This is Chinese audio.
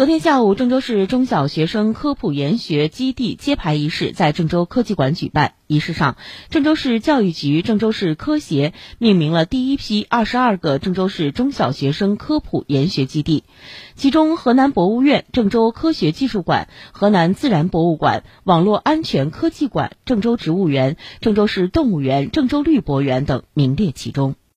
昨天下午郑州市中小学生科普研学基地揭牌仪式在郑州科技馆举办仪式上郑州市教育局郑州市科协命名了第一批二十二个郑州市中小学生科普研学基地。其中河南博物院郑州科学技术馆河南自然博物馆网络安全科技馆郑州植物园郑州市动物园郑州绿博园等名列其中。